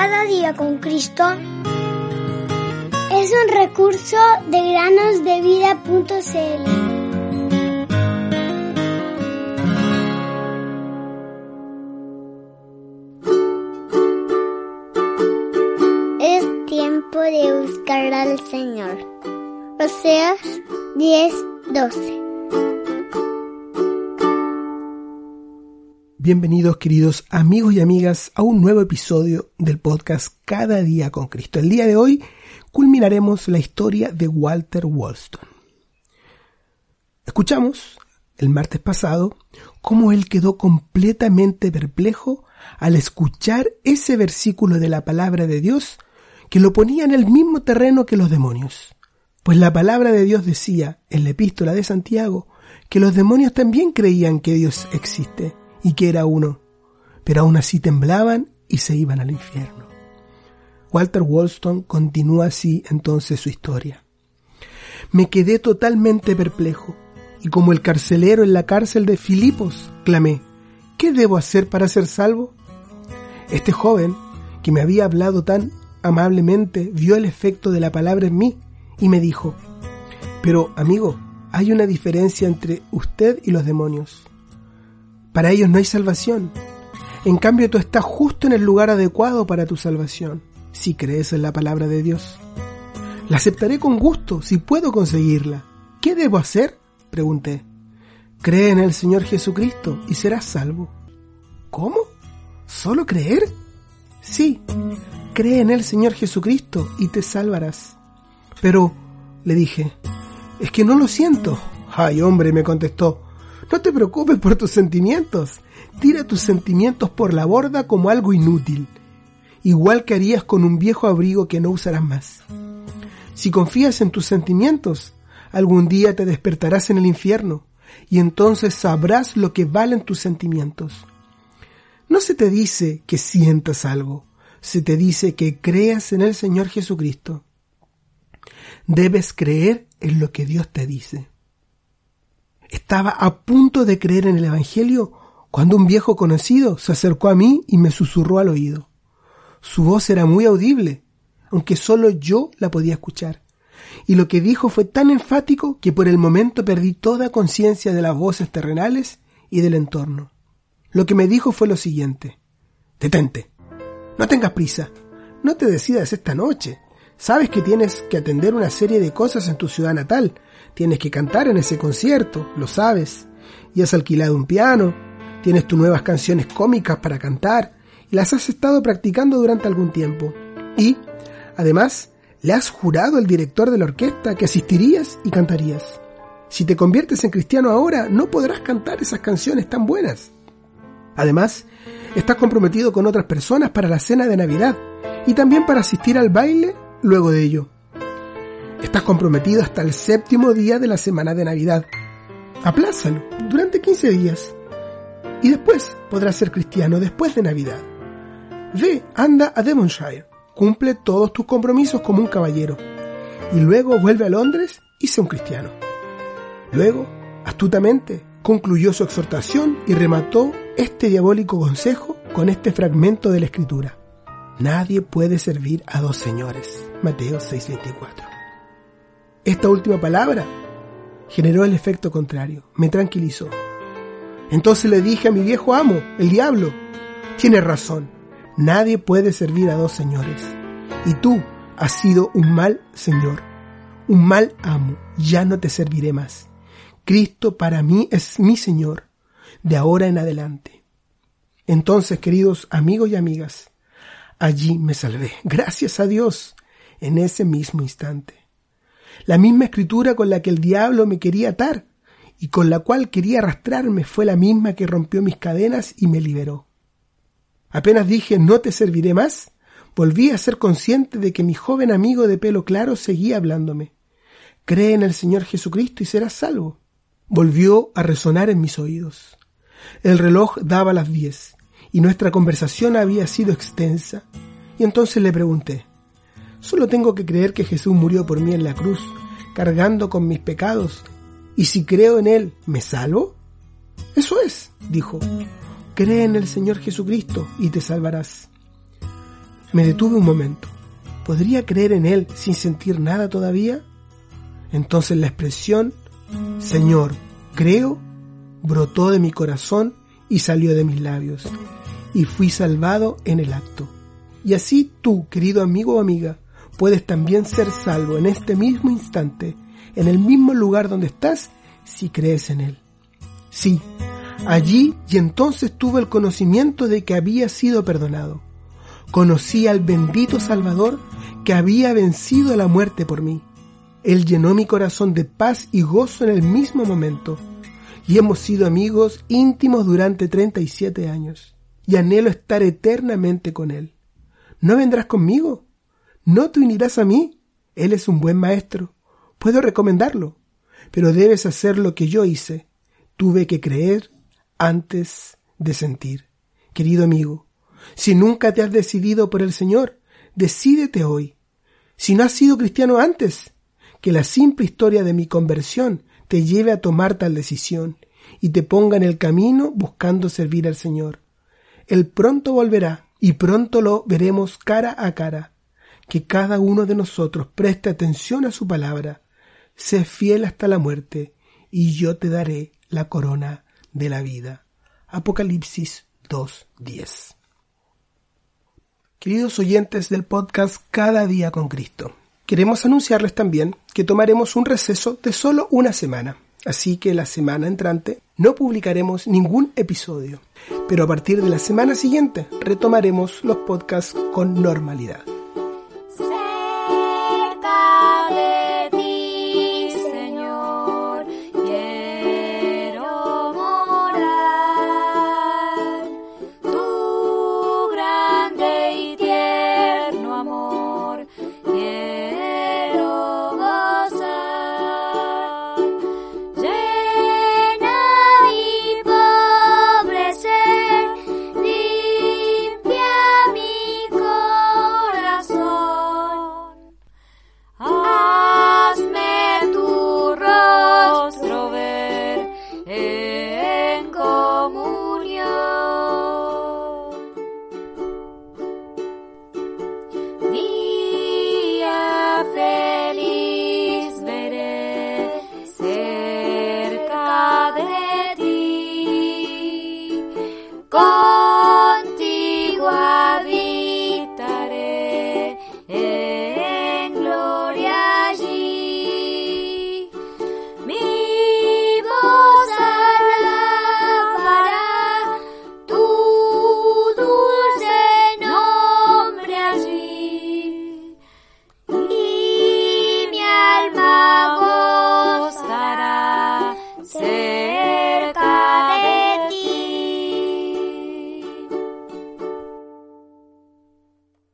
Cada día con Cristo es un recurso de granosdevida.cl. Es tiempo de buscar al Señor. Oseas 10, 12. Bienvenidos queridos amigos y amigas a un nuevo episodio del podcast Cada día con Cristo. El día de hoy culminaremos la historia de Walter Wollstone. Escuchamos el martes pasado cómo él quedó completamente perplejo al escuchar ese versículo de la palabra de Dios que lo ponía en el mismo terreno que los demonios. Pues la palabra de Dios decía en la epístola de Santiago que los demonios también creían que Dios existe y que era uno, pero aún así temblaban y se iban al infierno. Walter Wollstone continúa así entonces su historia. Me quedé totalmente perplejo y como el carcelero en la cárcel de Filipos, clamé, ¿qué debo hacer para ser salvo? Este joven, que me había hablado tan amablemente, vio el efecto de la palabra en mí y me dijo, pero amigo, hay una diferencia entre usted y los demonios. Para ellos no hay salvación. En cambio, tú estás justo en el lugar adecuado para tu salvación, si crees en la palabra de Dios. La aceptaré con gusto si puedo conseguirla. ¿Qué debo hacer? pregunté. Cree en el Señor Jesucristo y serás salvo. ¿Cómo? ¿Solo creer? Sí, cree en el Señor Jesucristo y te salvarás. Pero, le dije, es que no lo siento. Ay, hombre, me contestó, no te preocupes por tus sentimientos. Tira tus sentimientos por la borda como algo inútil, igual que harías con un viejo abrigo que no usarás más. Si confías en tus sentimientos, algún día te despertarás en el infierno y entonces sabrás lo que valen tus sentimientos. No se te dice que sientas algo, se te dice que creas en el Señor Jesucristo. Debes creer en lo que Dios te dice. Estaba a punto de creer en el Evangelio cuando un viejo conocido se acercó a mí y me susurró al oído. Su voz era muy audible, aunque solo yo la podía escuchar. Y lo que dijo fue tan enfático que por el momento perdí toda conciencia de las voces terrenales y del entorno. Lo que me dijo fue lo siguiente. Detente. No tengas prisa. No te decidas esta noche. Sabes que tienes que atender una serie de cosas en tu ciudad natal Tienes que cantar en ese concierto, lo sabes. Y has alquilado un piano, tienes tus nuevas canciones cómicas para cantar y las has estado practicando durante algún tiempo. Y, además, le has jurado al director de la orquesta que asistirías y cantarías. Si te conviertes en cristiano ahora, no podrás cantar esas canciones tan buenas. Además, estás comprometido con otras personas para la cena de Navidad y también para asistir al baile luego de ello. Estás comprometido hasta el séptimo día de la semana de Navidad. Aplázalo durante 15 días. Y después podrás ser cristiano después de Navidad. Ve, anda a Devonshire, cumple todos tus compromisos como un caballero. Y luego vuelve a Londres y sé un cristiano. Luego, astutamente, concluyó su exhortación y remató este diabólico consejo con este fragmento de la Escritura. Nadie puede servir a dos señores. Mateo 6:24. Esta última palabra generó el efecto contrario, me tranquilizó. Entonces le dije a mi viejo amo, el diablo, tienes razón, nadie puede servir a dos señores. Y tú has sido un mal señor, un mal amo, ya no te serviré más. Cristo para mí es mi Señor, de ahora en adelante. Entonces, queridos amigos y amigas, allí me salvé, gracias a Dios, en ese mismo instante la misma escritura con la que el diablo me quería atar y con la cual quería arrastrarme fue la misma que rompió mis cadenas y me liberó. Apenas dije no te serviré más, volví a ser consciente de que mi joven amigo de pelo claro seguía hablándome. Cree en el Señor Jesucristo y serás salvo. Volvió a resonar en mis oídos. El reloj daba las diez y nuestra conversación había sido extensa. Y entonces le pregunté, Solo tengo que creer que Jesús murió por mí en la cruz, cargando con mis pecados. Y si creo en Él, ¿me salvo? Eso es, dijo. Cree en el Señor Jesucristo y te salvarás. Me detuve un momento. ¿Podría creer en Él sin sentir nada todavía? Entonces la expresión, Señor, creo, brotó de mi corazón y salió de mis labios, y fui salvado en el acto. Y así tú, querido amigo o amiga, puedes también ser salvo en este mismo instante, en el mismo lugar donde estás, si crees en Él. Sí, allí y entonces tuve el conocimiento de que había sido perdonado. Conocí al bendito Salvador que había vencido la muerte por mí. Él llenó mi corazón de paz y gozo en el mismo momento. Y hemos sido amigos íntimos durante 37 años. Y anhelo estar eternamente con Él. ¿No vendrás conmigo? ¿No te unirás a mí? Él es un buen maestro. Puedo recomendarlo. Pero debes hacer lo que yo hice. Tuve que creer antes de sentir. Querido amigo, si nunca te has decidido por el Señor, decídete hoy. Si no has sido cristiano antes, que la simple historia de mi conversión te lleve a tomar tal decisión y te ponga en el camino buscando servir al Señor. Él pronto volverá y pronto lo veremos cara a cara. Que cada uno de nosotros preste atención a su palabra, sé fiel hasta la muerte, y yo te daré la corona de la vida. Apocalipsis 2.10. Queridos oyentes del podcast Cada día con Cristo, queremos anunciarles también que tomaremos un receso de solo una semana, así que la semana entrante no publicaremos ningún episodio, pero a partir de la semana siguiente retomaremos los podcasts con normalidad.